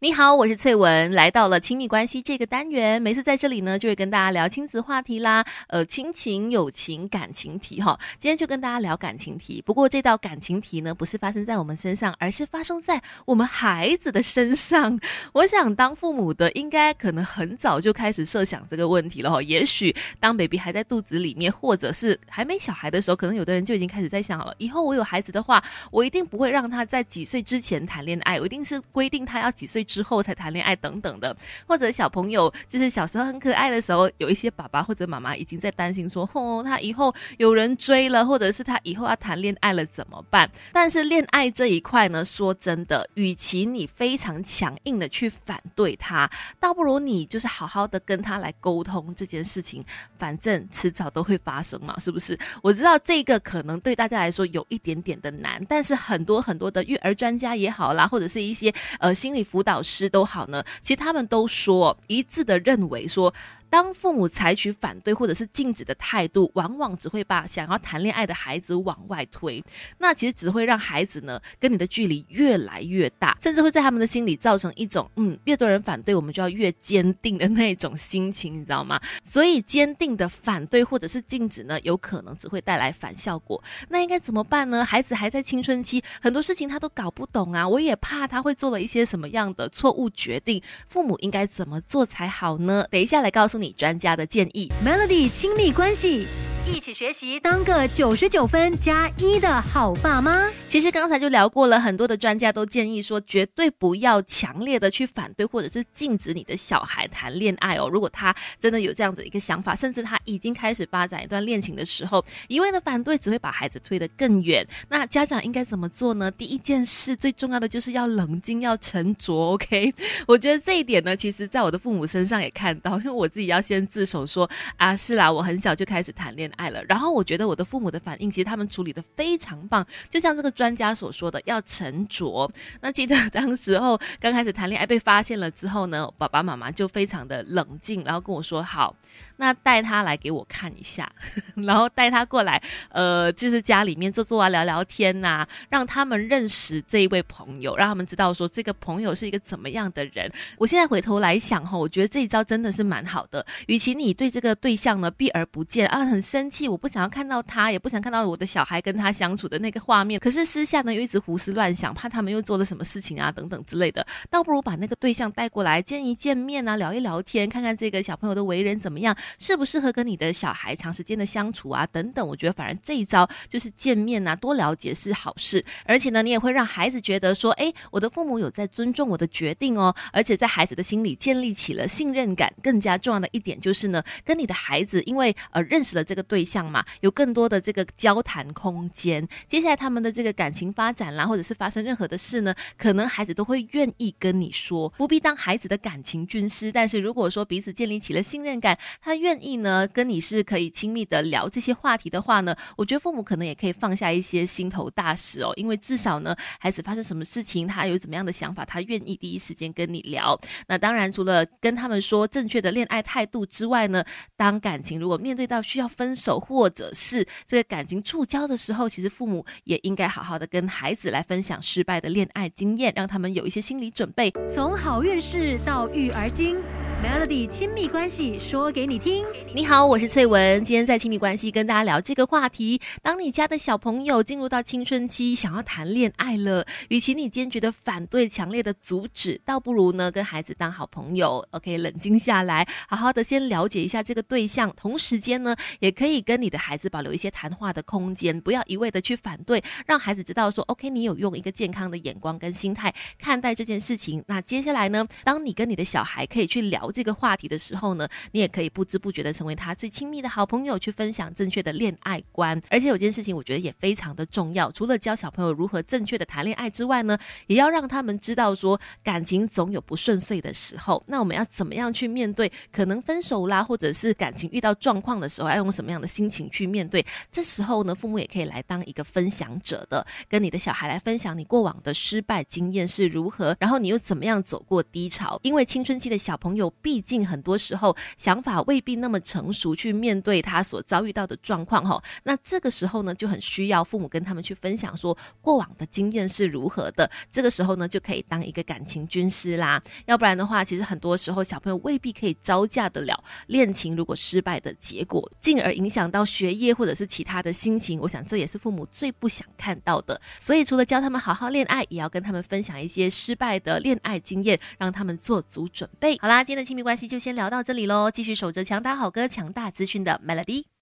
你好，我是翠文，来到了亲密关系这个单元。每次在这里呢，就会跟大家聊亲子话题啦，呃，亲情、友情、感情题哈。今天就跟大家聊感情题。不过这道感情题呢，不是发生在我们身上，而是发生在我们孩子的身上。我想当父母的，应该可能很早就开始设想这个问题了哈。也许当 baby 还在肚子里面，或者是还没小孩的时候，可能有的人就已经开始在想了，以后我有孩子的话，我一定不会让他在几岁之前谈恋爱，我一定是规定他要几岁。之后才谈恋爱等等的，或者小朋友就是小时候很可爱的时候，有一些爸爸或者妈妈已经在担心说，哦，他以后有人追了，或者是他以后要谈恋爱了怎么办？但是恋爱这一块呢，说真的，与其你非常强硬的去反对他，倒不如你就是好好的跟他来沟通这件事情，反正迟早都会发生嘛，是不是？我知道这个可能对大家来说有一点点的难，但是很多很多的育儿专家也好啦，或者是一些呃心理辅导。老师都好呢，其实他们都说一致的认为说。当父母采取反对或者是禁止的态度，往往只会把想要谈恋爱的孩子往外推。那其实只会让孩子呢跟你的距离越来越大，甚至会在他们的心里造成一种嗯，越多人反对，我们就要越坚定的那种心情，你知道吗？所以坚定的反对或者是禁止呢，有可能只会带来反效果。那应该怎么办呢？孩子还在青春期，很多事情他都搞不懂啊。我也怕他会做了一些什么样的错误决定，父母应该怎么做才好呢？等一下来告诉。你专家的建议，Melody 亲密关系。一起学习，当个九十九分加一的好爸妈。其实刚才就聊过了，很多的专家都建议说，绝对不要强烈的去反对或者是禁止你的小孩谈恋爱哦。如果他真的有这样的一个想法，甚至他已经开始发展一段恋情的时候，一味的反对只会把孩子推得更远。那家长应该怎么做呢？第一件事最重要的就是要冷静，要沉着。OK，我觉得这一点呢，其实在我的父母身上也看到，因为我自己要先自首说啊，是啦，我很小就开始谈恋爱。爱了，然后我觉得我的父母的反应，其实他们处理的非常棒，就像这个专家所说的，要沉着。那记得 当时候刚开始谈恋爱被发现了之后呢，爸爸妈妈就非常的冷静，然后跟我说好。那带他来给我看一下，然后带他过来，呃，就是家里面坐坐啊，聊聊天呐，让他们认识这一位朋友，让他们知道说这个朋友是一个怎么样的人。我现在回头来想哈，我觉得这一招真的是蛮好的。与其你对这个对象呢避而不见啊，很生气，我不想要看到他，也不想看到我的小孩跟他相处的那个画面，可是私下呢又一直胡思乱想，怕他们又做了什么事情啊等等之类的，倒不如把那个对象带过来见一见面啊，聊一聊天，看看这个小朋友的为人怎么样。适不适合跟你的小孩长时间的相处啊？等等，我觉得反而这一招就是见面啊，多了解是好事。而且呢，你也会让孩子觉得说，哎，我的父母有在尊重我的决定哦。而且在孩子的心里建立起了信任感。更加重要的一点就是呢，跟你的孩子因为呃认识了这个对象嘛，有更多的这个交谈空间。接下来他们的这个感情发展啦，或者是发生任何的事呢，可能孩子都会愿意跟你说，不必当孩子的感情军师。但是如果说彼此建立起了信任感，他愿意呢，跟你是可以亲密的聊这些话题的话呢，我觉得父母可能也可以放下一些心头大事哦，因为至少呢，孩子发生什么事情，他有怎么样的想法，他愿意第一时间跟你聊。那当然，除了跟他们说正确的恋爱态度之外呢，当感情如果面对到需要分或者是这个感情触礁的时候，其实父母也应该好好的跟孩子来分享失败的恋爱经验，让他们有一些心理准备。从好运势到育儿经。Melody 亲密关系说给你听。你好，我是翠文。今天在亲密关系跟大家聊这个话题。当你家的小朋友进入到青春期，想要谈恋爱了，与其你坚决的反对、强烈的阻止，倒不如呢跟孩子当好朋友。OK，冷静下来，好好的先了解一下这个对象。同时间呢，也可以跟你的孩子保留一些谈话的空间，不要一味的去反对，让孩子知道说 OK，你有用一个健康的眼光跟心态看待这件事情。那接下来呢，当你跟你的小孩可以去聊。这个话题的时候呢，你也可以不知不觉的成为他最亲密的好朋友，去分享正确的恋爱观。而且有件事情，我觉得也非常的重要，除了教小朋友如何正确的谈恋爱之外呢，也要让他们知道说，感情总有不顺遂的时候。那我们要怎么样去面对可能分手啦，或者是感情遇到状况的时候，要用什么样的心情去面对？这时候呢，父母也可以来当一个分享者的，跟你的小孩来分享你过往的失败经验是如何，然后你又怎么样走过低潮？因为青春期的小朋友。毕竟很多时候想法未必那么成熟，去面对他所遭遇到的状况哈。那这个时候呢，就很需要父母跟他们去分享说过往的经验是如何的。这个时候呢，就可以当一个感情军师啦。要不然的话，其实很多时候小朋友未必可以招架得了恋情如果失败的结果，进而影响到学业或者是其他的心情。我想这也是父母最不想看到的。所以除了教他们好好恋爱，也要跟他们分享一些失败的恋爱经验，让他们做足准备。好啦，今天的亲密关系就先聊到这里喽。继续守着强大好歌、强大资讯的 Melody。